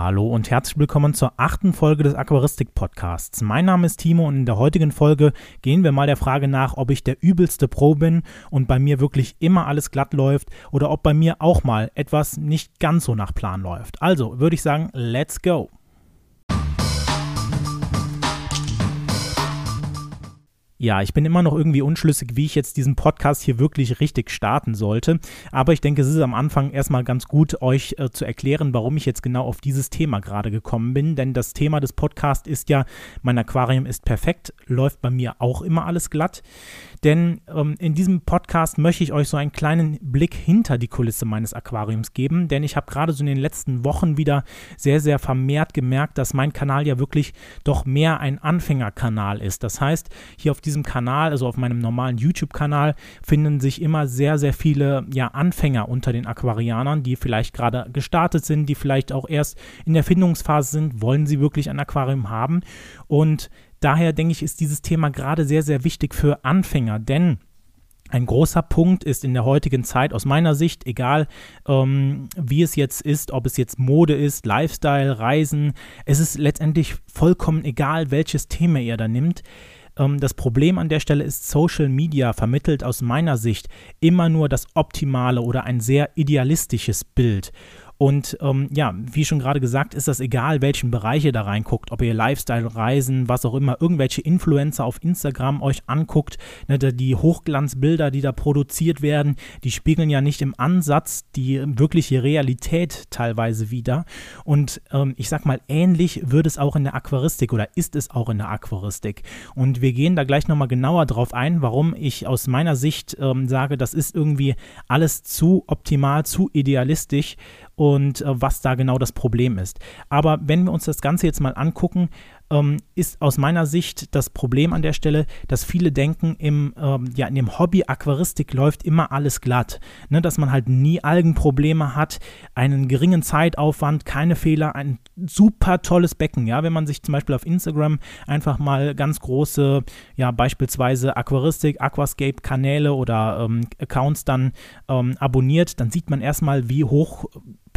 Hallo und herzlich willkommen zur achten Folge des Aquaristik Podcasts. Mein Name ist Timo und in der heutigen Folge gehen wir mal der Frage nach, ob ich der übelste Pro bin und bei mir wirklich immer alles glatt läuft oder ob bei mir auch mal etwas nicht ganz so nach Plan läuft. Also würde ich sagen, let's go. Ja, ich bin immer noch irgendwie unschlüssig, wie ich jetzt diesen Podcast hier wirklich richtig starten sollte. Aber ich denke, es ist am Anfang erstmal ganz gut, euch äh, zu erklären, warum ich jetzt genau auf dieses Thema gerade gekommen bin. Denn das Thema des Podcasts ist ja, mein Aquarium ist perfekt, läuft bei mir auch immer alles glatt. Denn ähm, in diesem Podcast möchte ich euch so einen kleinen Blick hinter die Kulisse meines Aquariums geben. Denn ich habe gerade so in den letzten Wochen wieder sehr, sehr vermehrt gemerkt, dass mein Kanal ja wirklich doch mehr ein Anfängerkanal ist. Das heißt, hier auf diesem Kanal, also auf meinem normalen YouTube-Kanal, finden sich immer sehr, sehr viele ja, Anfänger unter den Aquarianern, die vielleicht gerade gestartet sind, die vielleicht auch erst in der Findungsphase sind, wollen sie wirklich ein Aquarium haben. Und daher denke ich, ist dieses Thema gerade sehr, sehr wichtig für Anfänger, denn ein großer Punkt ist in der heutigen Zeit aus meiner Sicht, egal ähm, wie es jetzt ist, ob es jetzt Mode ist, Lifestyle, Reisen, es ist letztendlich vollkommen egal, welches Thema ihr da nimmt. Ähm, das Problem an der Stelle ist, Social Media vermittelt aus meiner Sicht immer nur das optimale oder ein sehr idealistisches Bild. Und ähm, ja, wie schon gerade gesagt, ist das egal, welchen Bereich ihr da reinguckt, ob ihr Lifestyle, Reisen, was auch immer, irgendwelche Influencer auf Instagram euch anguckt, ne, die Hochglanzbilder, die da produziert werden, die spiegeln ja nicht im Ansatz die wirkliche Realität teilweise wieder. Und ähm, ich sag mal, ähnlich wird es auch in der Aquaristik oder ist es auch in der Aquaristik. Und wir gehen da gleich nochmal genauer drauf ein, warum ich aus meiner Sicht ähm, sage, das ist irgendwie alles zu optimal, zu idealistisch und äh, was da genau das Problem ist. Aber wenn wir uns das Ganze jetzt mal angucken, ähm, ist aus meiner Sicht das Problem an der Stelle, dass viele denken, im, ähm, ja, in dem Hobby Aquaristik läuft immer alles glatt. Ne, dass man halt nie Algenprobleme hat, einen geringen Zeitaufwand, keine Fehler, ein super tolles Becken. Ja, wenn man sich zum Beispiel auf Instagram einfach mal ganz große, ja, beispielsweise Aquaristik, Aquascape Kanäle oder ähm, Accounts dann ähm, abonniert, dann sieht man erstmal, wie hoch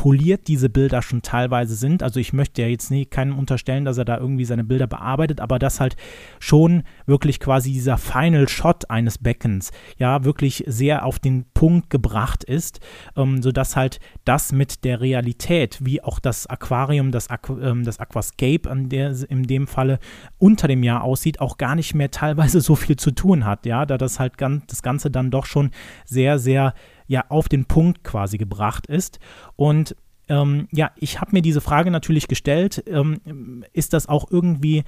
poliert diese Bilder schon teilweise sind. Also ich möchte ja jetzt nie keinem unterstellen, dass er da irgendwie seine Bilder bearbeitet, aber dass halt schon wirklich quasi dieser Final Shot eines Beckens ja wirklich sehr auf den Punkt gebracht ist, ähm, sodass halt das mit der Realität, wie auch das Aquarium, das, Aqu ähm, das Aquascape an der, in dem Falle unter dem Jahr aussieht, auch gar nicht mehr teilweise so viel zu tun hat, ja, da das halt ganz, das Ganze dann doch schon sehr, sehr ja auf den Punkt quasi gebracht ist. Und ähm, ja, ich habe mir diese Frage natürlich gestellt, ähm, ist das auch irgendwie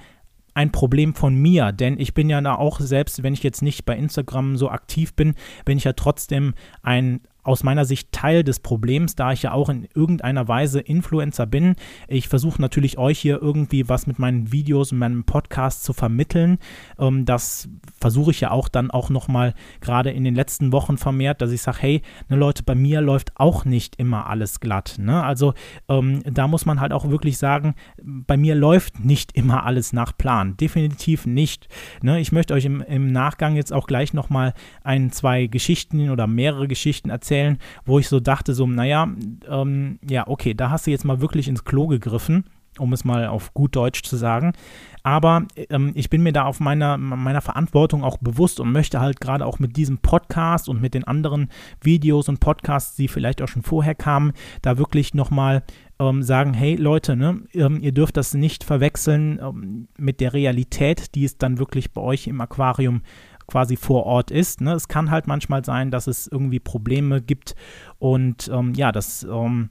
ein Problem von mir, denn ich bin ja da auch selbst, wenn ich jetzt nicht bei Instagram so aktiv bin, bin ich ja trotzdem ein aus meiner Sicht Teil des Problems, da ich ja auch in irgendeiner Weise Influencer bin. Ich versuche natürlich euch hier irgendwie was mit meinen Videos und meinem Podcast zu vermitteln. Ähm, das versuche ich ja auch dann auch nochmal gerade in den letzten Wochen vermehrt, dass ich sage, hey, ne Leute, bei mir läuft auch nicht immer alles glatt. Ne? Also ähm, da muss man halt auch wirklich sagen, bei mir läuft nicht immer alles nach Plan. Definitiv nicht. Ne? Ich möchte euch im, im Nachgang jetzt auch gleich nochmal ein, zwei Geschichten oder mehrere Geschichten erzählen erzählen, wo ich so dachte, so, naja, ähm, ja, okay, da hast du jetzt mal wirklich ins Klo gegriffen, um es mal auf gut Deutsch zu sagen. Aber ähm, ich bin mir da auf meiner, meiner Verantwortung auch bewusst und möchte halt gerade auch mit diesem Podcast und mit den anderen Videos und Podcasts, die vielleicht auch schon vorher kamen, da wirklich nochmal ähm, sagen, hey Leute, ne, ähm, ihr dürft das nicht verwechseln ähm, mit der Realität, die es dann wirklich bei euch im Aquarium quasi vor Ort ist. Ne? Es kann halt manchmal sein, dass es irgendwie Probleme gibt und ähm, ja, das ähm,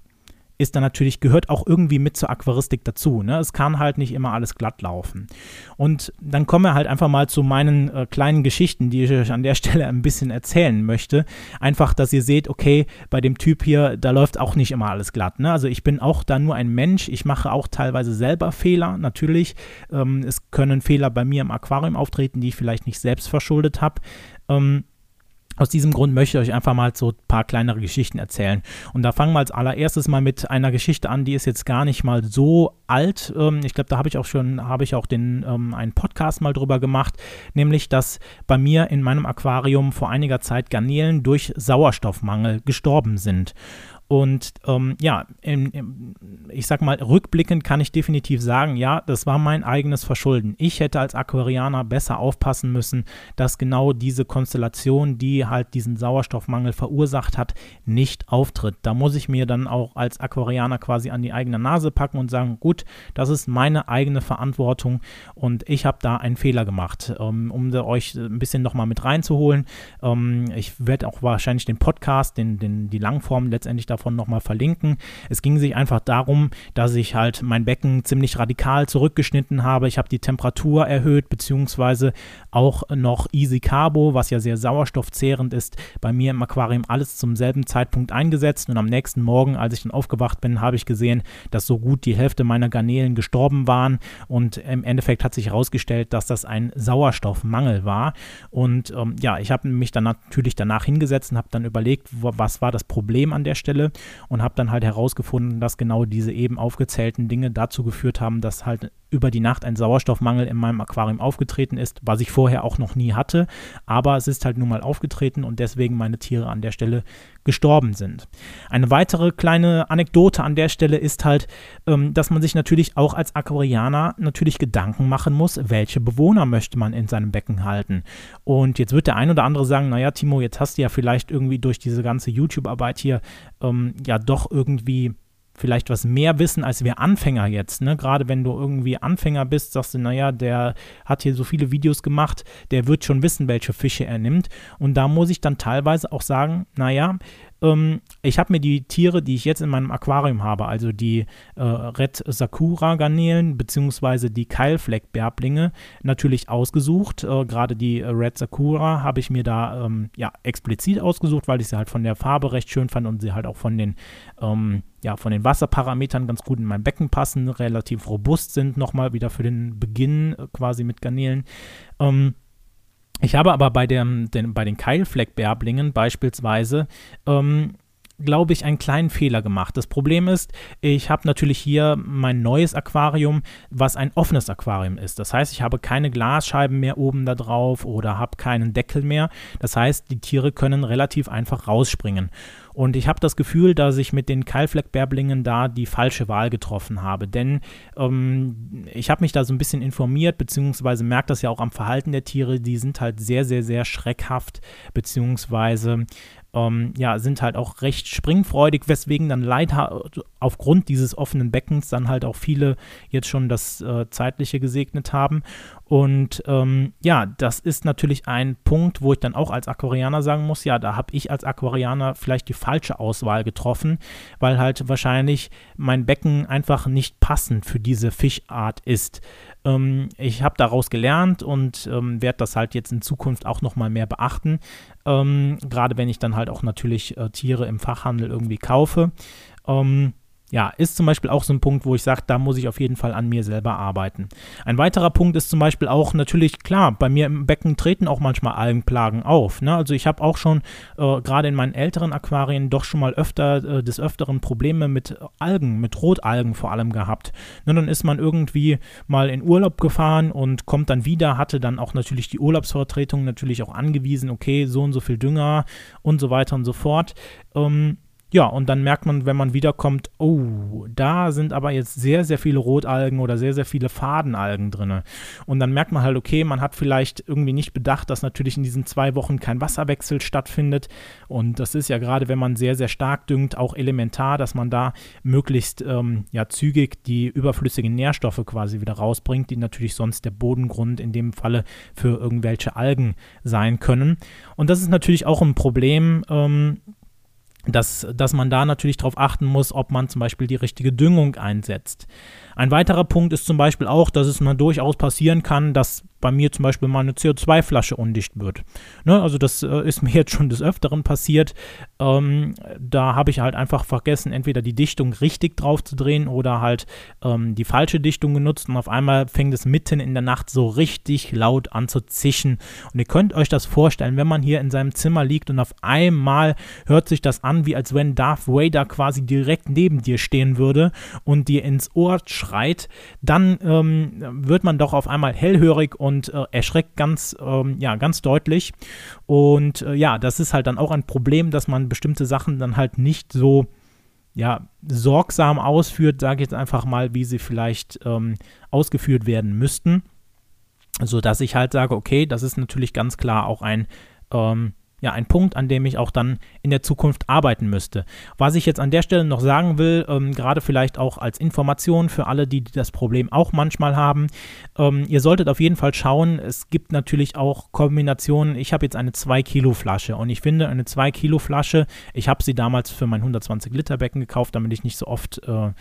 ist dann natürlich, gehört auch irgendwie mit zur Aquaristik dazu. Ne? Es kann halt nicht immer alles glatt laufen. Und dann kommen wir halt einfach mal zu meinen äh, kleinen Geschichten, die ich euch an der Stelle ein bisschen erzählen möchte. Einfach, dass ihr seht, okay, bei dem Typ hier, da läuft auch nicht immer alles glatt. Ne? Also ich bin auch da nur ein Mensch. Ich mache auch teilweise selber Fehler, natürlich. Ähm, es können Fehler bei mir im Aquarium auftreten, die ich vielleicht nicht selbst verschuldet habe. Ähm, aus diesem Grund möchte ich euch einfach mal so ein paar kleinere Geschichten erzählen. Und da fangen wir als allererstes mal mit einer Geschichte an, die ist jetzt gar nicht mal so alt. Ähm, ich glaube, da habe ich auch schon, habe ich auch den, ähm, einen Podcast mal drüber gemacht, nämlich, dass bei mir in meinem Aquarium vor einiger Zeit Garnelen durch Sauerstoffmangel gestorben sind. Und ähm, ja, in, in, ich sag mal, rückblickend kann ich definitiv sagen, ja, das war mein eigenes Verschulden. Ich hätte als Aquarianer besser aufpassen müssen, dass genau diese Konstellation, die halt diesen Sauerstoffmangel verursacht hat, nicht auftritt. Da muss ich mir dann auch als Aquarianer quasi an die eigene Nase packen und sagen, gut, das ist meine eigene Verantwortung und ich habe da einen Fehler gemacht. Ähm, um euch ein bisschen nochmal mit reinzuholen, ähm, ich werde auch wahrscheinlich den Podcast, den, den, die Langform letztendlich davon nochmal verlinken. Es ging sich einfach darum, dass ich halt mein Becken ziemlich radikal zurückgeschnitten habe. Ich habe die Temperatur erhöht, beziehungsweise auch noch Easy Carbo, was ja sehr sauerstoffzehrend ist, bei mir im Aquarium alles zum selben Zeitpunkt eingesetzt. Und am nächsten Morgen, als ich dann aufgewacht bin, habe ich gesehen, dass so gut die Hälfte meiner Garnelen gestorben waren. Und im Endeffekt hat sich herausgestellt, dass das ein Sauerstoffmangel war. Und ähm, ja, ich habe mich dann natürlich danach hingesetzt und habe dann überlegt, was war das Problem an der Stelle und habe dann halt herausgefunden, dass genau diese eben aufgezählten Dinge dazu geführt haben, dass halt über die Nacht ein Sauerstoffmangel in meinem Aquarium aufgetreten ist, was ich vorher auch noch nie hatte. Aber es ist halt nun mal aufgetreten und deswegen meine Tiere an der Stelle gestorben sind. Eine weitere kleine Anekdote an der Stelle ist halt, ähm, dass man sich natürlich auch als Aquarianer natürlich Gedanken machen muss, welche Bewohner möchte man in seinem Becken halten. Und jetzt wird der ein oder andere sagen, naja, Timo, jetzt hast du ja vielleicht irgendwie durch diese ganze YouTube-Arbeit hier ähm, ja doch irgendwie vielleicht was mehr wissen als wir Anfänger jetzt. Ne? Gerade wenn du irgendwie Anfänger bist, sagst du, naja, der hat hier so viele Videos gemacht, der wird schon wissen, welche Fische er nimmt. Und da muss ich dann teilweise auch sagen, naja, ähm, ich habe mir die Tiere, die ich jetzt in meinem Aquarium habe, also die äh, Red Sakura Garnelen bzw. die Keilfleckbärblinge, natürlich ausgesucht. Äh, Gerade die äh, Red Sakura habe ich mir da ähm, ja, explizit ausgesucht, weil ich sie halt von der Farbe recht schön fand und sie halt auch von den ähm, ja, von den Wasserparametern ganz gut in mein Becken passen, relativ robust sind, nochmal wieder für den Beginn äh, quasi mit Garnelen. Ähm, ich habe aber bei, dem, den, bei den Keilfleckbärblingen beispielsweise ähm, glaube ich, einen kleinen Fehler gemacht. Das Problem ist, ich habe natürlich hier mein neues Aquarium, was ein offenes Aquarium ist. Das heißt, ich habe keine Glasscheiben mehr oben da drauf oder habe keinen Deckel mehr. Das heißt, die Tiere können relativ einfach rausspringen. Und ich habe das Gefühl, dass ich mit den Keilfleckbärblingen da die falsche Wahl getroffen habe. Denn ähm, ich habe mich da so ein bisschen informiert, beziehungsweise merke das ja auch am Verhalten der Tiere. Die sind halt sehr, sehr, sehr schreckhaft, beziehungsweise ähm, ja, sind halt auch recht springfreudig, weswegen dann leider aufgrund dieses offenen Beckens dann halt auch viele jetzt schon das äh, Zeitliche gesegnet haben. Und ähm, ja, das ist natürlich ein Punkt, wo ich dann auch als Aquarianer sagen muss, ja, da habe ich als Aquarianer vielleicht die falsche Auswahl getroffen, weil halt wahrscheinlich mein Becken einfach nicht passend für diese Fischart ist. Ähm, ich habe daraus gelernt und ähm, werde das halt jetzt in Zukunft auch nochmal mehr beachten. Ähm, Gerade wenn ich dann halt auch natürlich äh, Tiere im Fachhandel irgendwie kaufe. Ähm, ja, ist zum Beispiel auch so ein Punkt, wo ich sage, da muss ich auf jeden Fall an mir selber arbeiten. Ein weiterer Punkt ist zum Beispiel auch natürlich, klar, bei mir im Becken treten auch manchmal Algenplagen auf. Ne? Also ich habe auch schon äh, gerade in meinen älteren Aquarien doch schon mal öfter äh, des Öfteren Probleme mit Algen, mit Rotalgen vor allem gehabt. Ne, dann ist man irgendwie mal in Urlaub gefahren und kommt dann wieder, hatte dann auch natürlich die Urlaubsvertretung natürlich auch angewiesen, okay, so und so viel Dünger und so weiter und so fort. Ähm, ja, und dann merkt man, wenn man wiederkommt, oh, da sind aber jetzt sehr, sehr viele Rotalgen oder sehr, sehr viele Fadenalgen drin. Und dann merkt man halt, okay, man hat vielleicht irgendwie nicht bedacht, dass natürlich in diesen zwei Wochen kein Wasserwechsel stattfindet. Und das ist ja gerade, wenn man sehr, sehr stark düngt, auch elementar, dass man da möglichst ähm, ja, zügig die überflüssigen Nährstoffe quasi wieder rausbringt, die natürlich sonst der Bodengrund in dem Falle für irgendwelche Algen sein können. Und das ist natürlich auch ein Problem. Ähm, dass, dass man da natürlich darauf achten muss, ob man zum Beispiel die richtige Düngung einsetzt. Ein weiterer Punkt ist zum Beispiel auch, dass es mal durchaus passieren kann, dass bei mir zum Beispiel mal eine CO2-Flasche undicht wird. Ne, also das äh, ist mir jetzt schon des Öfteren passiert. Ähm, da habe ich halt einfach vergessen, entweder die Dichtung richtig drauf zu drehen oder halt ähm, die falsche Dichtung genutzt und auf einmal fängt es mitten in der Nacht so richtig laut an zu zischen. Und ihr könnt euch das vorstellen, wenn man hier in seinem Zimmer liegt und auf einmal hört sich das an, wie als wenn Darth Vader quasi direkt neben dir stehen würde und dir ins Ohr schreit, dann ähm, wird man doch auf einmal hellhörig und und äh, erschreckt ganz, ähm, ja, ganz deutlich. Und äh, ja, das ist halt dann auch ein Problem, dass man bestimmte Sachen dann halt nicht so ja, sorgsam ausführt, sage ich jetzt einfach mal, wie sie vielleicht ähm, ausgeführt werden müssten. Sodass ich halt sage, okay, das ist natürlich ganz klar auch ein ähm, ja ein Punkt, an dem ich auch dann in der Zukunft arbeiten müsste. Was ich jetzt an der Stelle noch sagen will, ähm, gerade vielleicht auch als Information für alle, die, das Problem auch manchmal haben, ähm, ihr solltet auf jeden Fall schauen, es gibt natürlich auch Kombinationen. Ich habe jetzt eine 2 Kilo Flasche und ich finde eine 2 Kilo Flasche, ich habe sie damals für mein 120 Liter Becken gekauft, damit ich nicht so oft äh,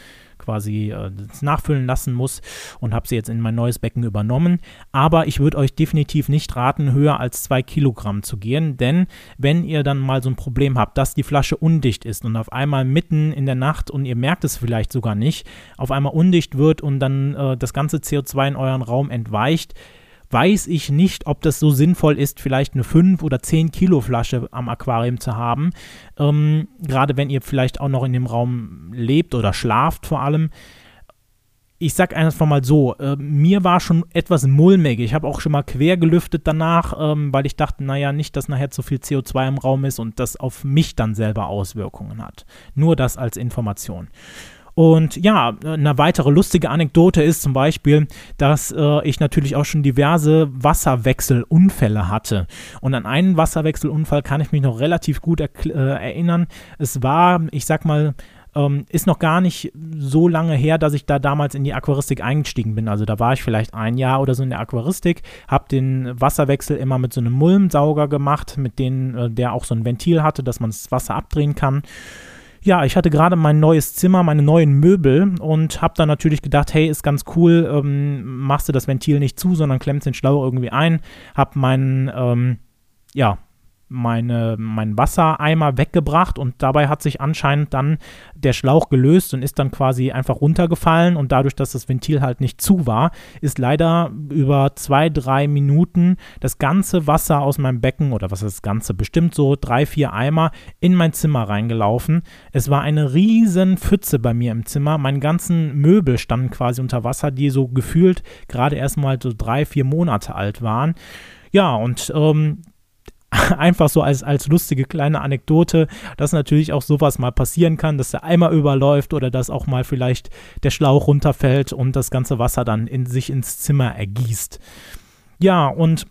quasi äh, nachfüllen lassen muss und habe sie jetzt in mein neues Becken übernommen. Aber ich würde euch definitiv nicht raten, höher als 2 Kilogramm zu gehen, denn wenn ihr dann mal so ein Problem habt, dass die Flasche undicht ist und auf einmal mitten in der Nacht und ihr merkt es vielleicht sogar nicht, auf einmal undicht wird und dann äh, das ganze CO2 in euren Raum entweicht, weiß ich nicht, ob das so sinnvoll ist, vielleicht eine 5 oder 10 Kilo Flasche am Aquarium zu haben. Ähm, Gerade wenn ihr vielleicht auch noch in dem Raum lebt oder schlaft vor allem. Ich sag einfach mal so, äh, mir war schon etwas mulmig. Ich habe auch schon mal quer gelüftet danach, ähm, weil ich dachte, naja, nicht, dass nachher zu viel CO2 im Raum ist und das auf mich dann selber Auswirkungen hat. Nur das als Information. Und ja, eine weitere lustige Anekdote ist zum Beispiel, dass äh, ich natürlich auch schon diverse Wasserwechselunfälle hatte. Und an einen Wasserwechselunfall kann ich mich noch relativ gut äh, erinnern. Es war, ich sag mal, ähm, ist noch gar nicht so lange her, dass ich da damals in die Aquaristik eingestiegen bin. Also da war ich vielleicht ein Jahr oder so in der Aquaristik, habe den Wasserwechsel immer mit so einem Mulmsauger gemacht, mit dem äh, der auch so ein Ventil hatte, dass man das Wasser abdrehen kann. Ja, ich hatte gerade mein neues Zimmer, meine neuen Möbel und habe dann natürlich gedacht, hey, ist ganz cool, ähm, machst du das Ventil nicht zu, sondern klemmst den Schlauch irgendwie ein, hab meinen, ähm, ja, meine, meinen Wassereimer weggebracht und dabei hat sich anscheinend dann der Schlauch gelöst und ist dann quasi einfach runtergefallen und dadurch, dass das Ventil halt nicht zu war, ist leider über zwei, drei Minuten das ganze Wasser aus meinem Becken oder was ist das Ganze, bestimmt so drei, vier Eimer in mein Zimmer reingelaufen. Es war eine riesen Pfütze bei mir im Zimmer. Meine ganzen Möbel standen quasi unter Wasser, die so gefühlt gerade erst mal so drei, vier Monate alt waren. Ja, und ähm, einfach so als, als lustige kleine Anekdote, dass natürlich auch sowas mal passieren kann, dass der Eimer überläuft oder dass auch mal vielleicht der Schlauch runterfällt und das ganze Wasser dann in sich ins Zimmer ergießt. Ja, und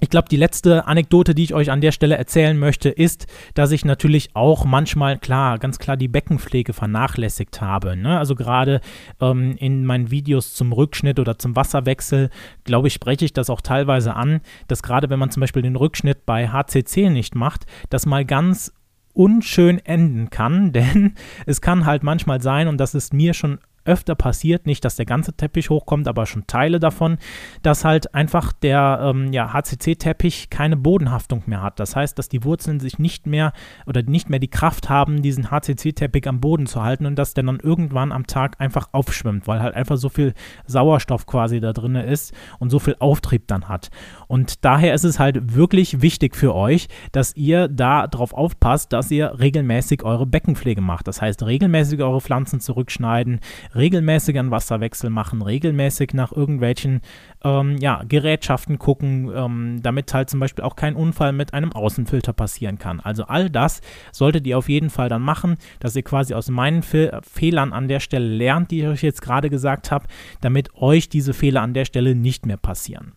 ich glaube, die letzte Anekdote, die ich euch an der Stelle erzählen möchte, ist, dass ich natürlich auch manchmal, klar, ganz klar die Beckenpflege vernachlässigt habe. Ne? Also gerade ähm, in meinen Videos zum Rückschnitt oder zum Wasserwechsel, glaube ich, spreche ich das auch teilweise an, dass gerade wenn man zum Beispiel den Rückschnitt bei HCC nicht macht, das mal ganz unschön enden kann, denn es kann halt manchmal sein, und das ist mir schon öfter passiert, nicht, dass der ganze Teppich hochkommt, aber schon Teile davon, dass halt einfach der ähm, ja, HCC-Teppich keine Bodenhaftung mehr hat. Das heißt, dass die Wurzeln sich nicht mehr oder nicht mehr die Kraft haben, diesen HCC-Teppich am Boden zu halten und dass der dann irgendwann am Tag einfach aufschwimmt, weil halt einfach so viel Sauerstoff quasi da drin ist und so viel Auftrieb dann hat. Und daher ist es halt wirklich wichtig für euch, dass ihr da drauf aufpasst, dass ihr regelmäßig eure Beckenpflege macht. Das heißt, regelmäßig eure Pflanzen zurückschneiden, regelmäßig einen Wasserwechsel machen, regelmäßig nach irgendwelchen ähm, ja, Gerätschaften gucken, ähm, damit halt zum Beispiel auch kein Unfall mit einem Außenfilter passieren kann. Also all das solltet ihr auf jeden Fall dann machen, dass ihr quasi aus meinen Fe Fehlern an der Stelle lernt, die ich euch jetzt gerade gesagt habe, damit euch diese Fehler an der Stelle nicht mehr passieren.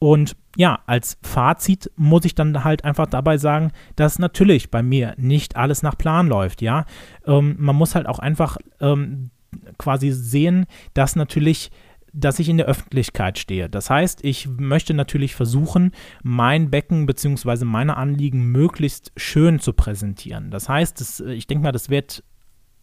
Und ja, als Fazit muss ich dann halt einfach dabei sagen, dass natürlich bei mir nicht alles nach Plan läuft, ja. Ähm, man muss halt auch einfach ähm, quasi sehen, dass natürlich dass ich in der Öffentlichkeit stehe. Das heißt, ich möchte natürlich versuchen, mein Becken bzw. meine Anliegen möglichst schön zu präsentieren. Das heißt, das, ich denke mal, das wird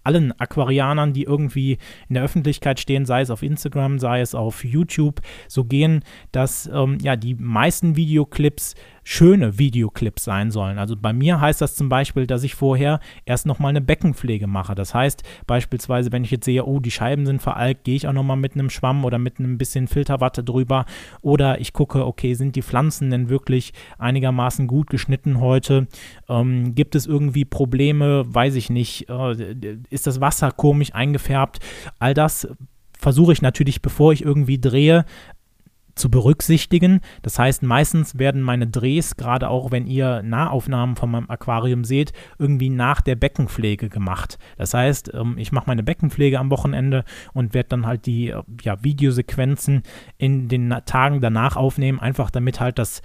allen Aquarianern, die irgendwie in der Öffentlichkeit stehen, sei es auf Instagram, sei es auf YouTube, so gehen, dass ähm, ja die meisten Videoclips schöne Videoclips sein sollen. Also bei mir heißt das zum Beispiel, dass ich vorher erst nochmal eine Beckenpflege mache. Das heißt beispielsweise, wenn ich jetzt sehe, oh, die Scheiben sind veralkt, gehe ich auch nochmal mit einem Schwamm oder mit einem bisschen Filterwatte drüber. Oder ich gucke, okay, sind die Pflanzen denn wirklich einigermaßen gut geschnitten heute? Ähm, gibt es irgendwie Probleme? Weiß ich nicht. Äh, ist das Wasser komisch eingefärbt? All das versuche ich natürlich, bevor ich irgendwie drehe, zu berücksichtigen. Das heißt, meistens werden meine Drehs, gerade auch wenn ihr Nahaufnahmen von meinem Aquarium seht, irgendwie nach der Beckenpflege gemacht. Das heißt, ähm, ich mache meine Beckenpflege am Wochenende und werde dann halt die äh, ja, Videosequenzen in den Tagen danach aufnehmen, einfach damit halt das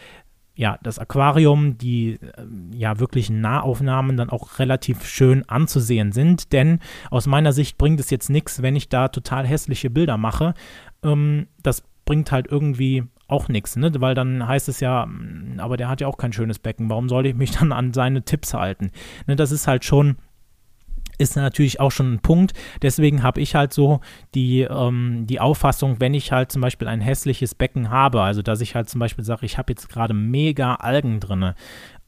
ja, das Aquarium, die äh, ja wirklichen Nahaufnahmen dann auch relativ schön anzusehen sind. Denn aus meiner Sicht bringt es jetzt nichts, wenn ich da total hässliche Bilder mache. Ähm, das bringt halt irgendwie auch nichts, ne? Weil dann heißt es ja, hm, aber der hat ja auch kein schönes Becken. Warum soll ich mich dann an seine Tipps halten? Ne, das ist halt schon ist natürlich auch schon ein Punkt. Deswegen habe ich halt so die, ähm, die Auffassung, wenn ich halt zum Beispiel ein hässliches Becken habe, also dass ich halt zum Beispiel sage, ich habe jetzt gerade mega Algen drin,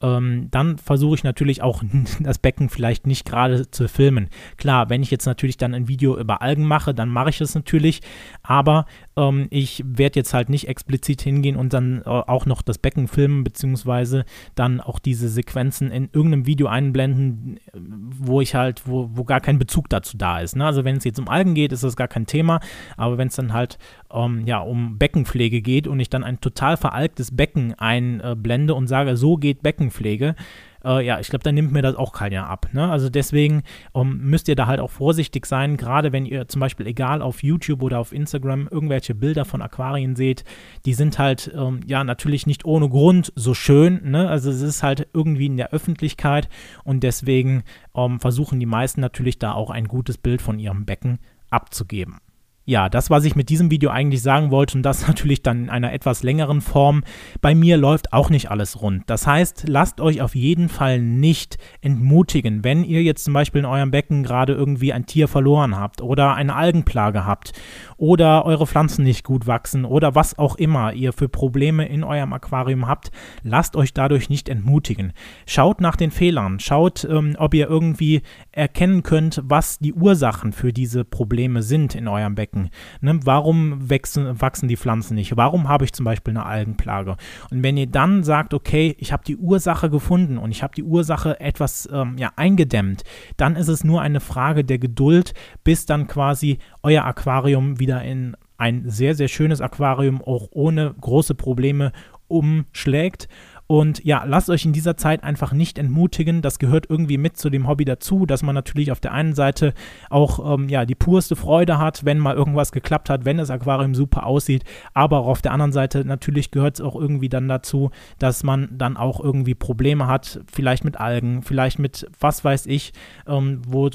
ähm, dann versuche ich natürlich auch das Becken vielleicht nicht gerade zu filmen. Klar, wenn ich jetzt natürlich dann ein Video über Algen mache, dann mache ich es natürlich, aber ähm, ich werde jetzt halt nicht explizit hingehen und dann äh, auch noch das Becken filmen, beziehungsweise dann auch diese Sequenzen in irgendeinem Video einblenden, wo ich halt, wo, wo gar kein Bezug dazu da ist. Ne? Also wenn es jetzt um Algen geht, ist das gar kein Thema, aber wenn es dann halt ähm, ja, um Beckenpflege geht und ich dann ein total veralktes Becken einblende und sage, so geht Beckenpflege, äh, ja, ich glaube, dann nimmt mir das auch keiner ab. Ne? Also deswegen ähm, müsst ihr da halt auch vorsichtig sein, gerade wenn ihr zum Beispiel, egal auf YouTube oder auf Instagram, irgendwelche Bilder von Aquarien seht, die sind halt, ähm, ja, natürlich nicht ohne Grund so schön. Ne? Also es ist halt irgendwie in der Öffentlichkeit und deswegen ähm, versuchen die meisten natürlich da auch ein gutes Bild von ihrem Becken abzugeben. Ja, das, was ich mit diesem Video eigentlich sagen wollte, und das natürlich dann in einer etwas längeren Form, bei mir läuft auch nicht alles rund. Das heißt, lasst euch auf jeden Fall nicht entmutigen, wenn ihr jetzt zum Beispiel in eurem Becken gerade irgendwie ein Tier verloren habt oder eine Algenplage habt oder eure Pflanzen nicht gut wachsen oder was auch immer ihr für Probleme in eurem Aquarium habt, lasst euch dadurch nicht entmutigen. Schaut nach den Fehlern, schaut, ähm, ob ihr irgendwie erkennen könnt, was die Ursachen für diese Probleme sind in eurem Becken entdecken. Ne? Warum wachsen, wachsen die Pflanzen nicht? Warum habe ich zum Beispiel eine Algenplage? Und wenn ihr dann sagt, okay, ich habe die Ursache gefunden und ich habe die Ursache etwas ähm, ja, eingedämmt, dann ist es nur eine Frage der Geduld, bis dann quasi euer Aquarium wieder in ein sehr, sehr schönes Aquarium auch ohne große Probleme umschlägt und ja, lasst euch in dieser Zeit einfach nicht entmutigen. Das gehört irgendwie mit zu dem Hobby dazu, dass man natürlich auf der einen Seite auch ähm, ja, die purste Freude hat, wenn mal irgendwas geklappt hat, wenn das Aquarium super aussieht. Aber auch auf der anderen Seite natürlich gehört es auch irgendwie dann dazu, dass man dann auch irgendwie Probleme hat, vielleicht mit Algen, vielleicht mit was weiß ich, ähm, wo,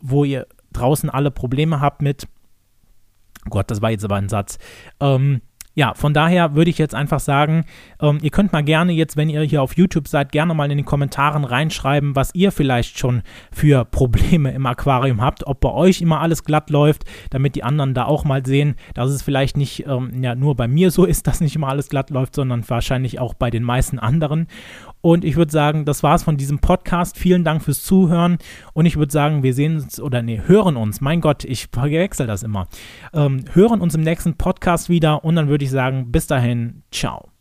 wo ihr draußen alle Probleme habt mit. Gott, das war jetzt aber ein Satz. Ähm, ja, von daher würde ich jetzt einfach sagen, ähm, ihr könnt mal gerne jetzt, wenn ihr hier auf YouTube seid, gerne mal in den Kommentaren reinschreiben, was ihr vielleicht schon für Probleme im Aquarium habt, ob bei euch immer alles glatt läuft, damit die anderen da auch mal sehen, dass es vielleicht nicht ähm, ja, nur bei mir so ist, dass nicht immer alles glatt läuft, sondern wahrscheinlich auch bei den meisten anderen. Und ich würde sagen, das war's von diesem Podcast. Vielen Dank fürs Zuhören. Und ich würde sagen, wir sehen uns oder nee, hören uns. Mein Gott, ich verwechsel das immer. Ähm, hören uns im nächsten Podcast wieder. Und dann würde ich sagen, bis dahin, ciao.